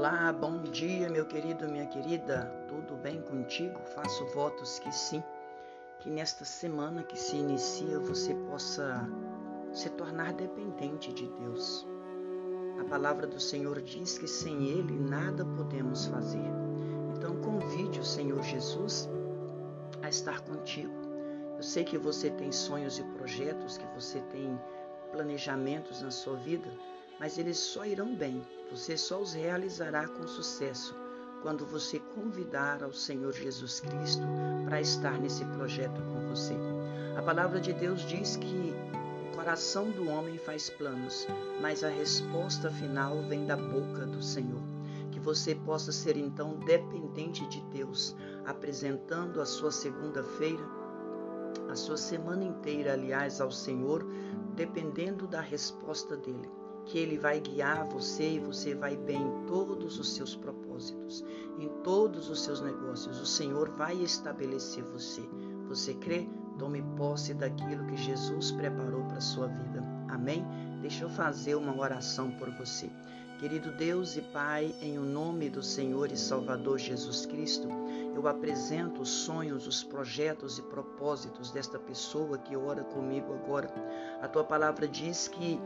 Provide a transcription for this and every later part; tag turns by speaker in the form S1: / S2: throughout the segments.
S1: Olá, bom dia, meu querido, minha querida. Tudo bem contigo? Faço votos que sim. Que nesta semana que se inicia você possa se tornar dependente de Deus. A palavra do Senhor diz que sem Ele nada podemos fazer. Então convide o Senhor Jesus a estar contigo. Eu sei que você tem sonhos e projetos, que você tem planejamentos na sua vida, mas eles só irão bem, você só os realizará com sucesso quando você convidar ao Senhor Jesus Cristo para estar nesse projeto com você. A palavra de Deus diz que o coração do homem faz planos, mas a resposta final vem da boca do Senhor. Que você possa ser então dependente de Deus, apresentando a sua segunda-feira, a sua semana inteira, aliás, ao Senhor, dependendo da resposta dele que Ele vai guiar você e você vai bem em todos os seus propósitos, em todos os seus negócios. O Senhor vai estabelecer você. Você crê? Tome posse daquilo que Jesus preparou para a sua vida. Amém? Deixa eu fazer uma oração por você. Querido Deus e Pai, em o nome do Senhor e Salvador Jesus Cristo, eu apresento os sonhos, os projetos e propósitos desta pessoa que ora comigo agora. A tua palavra diz que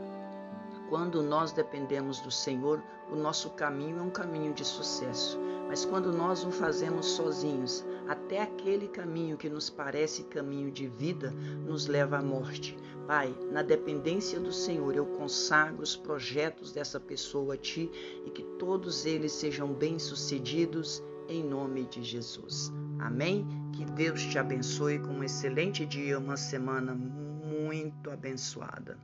S1: quando nós dependemos do Senhor, o nosso caminho é um caminho de sucesso. Mas quando nós o fazemos sozinhos, até aquele caminho que nos parece caminho de vida nos leva à morte. Pai, na dependência do Senhor, eu consagro os projetos dessa pessoa a Ti e que todos eles sejam bem-sucedidos em nome de Jesus. Amém? Que Deus te abençoe com um excelente dia, uma semana muito abençoada.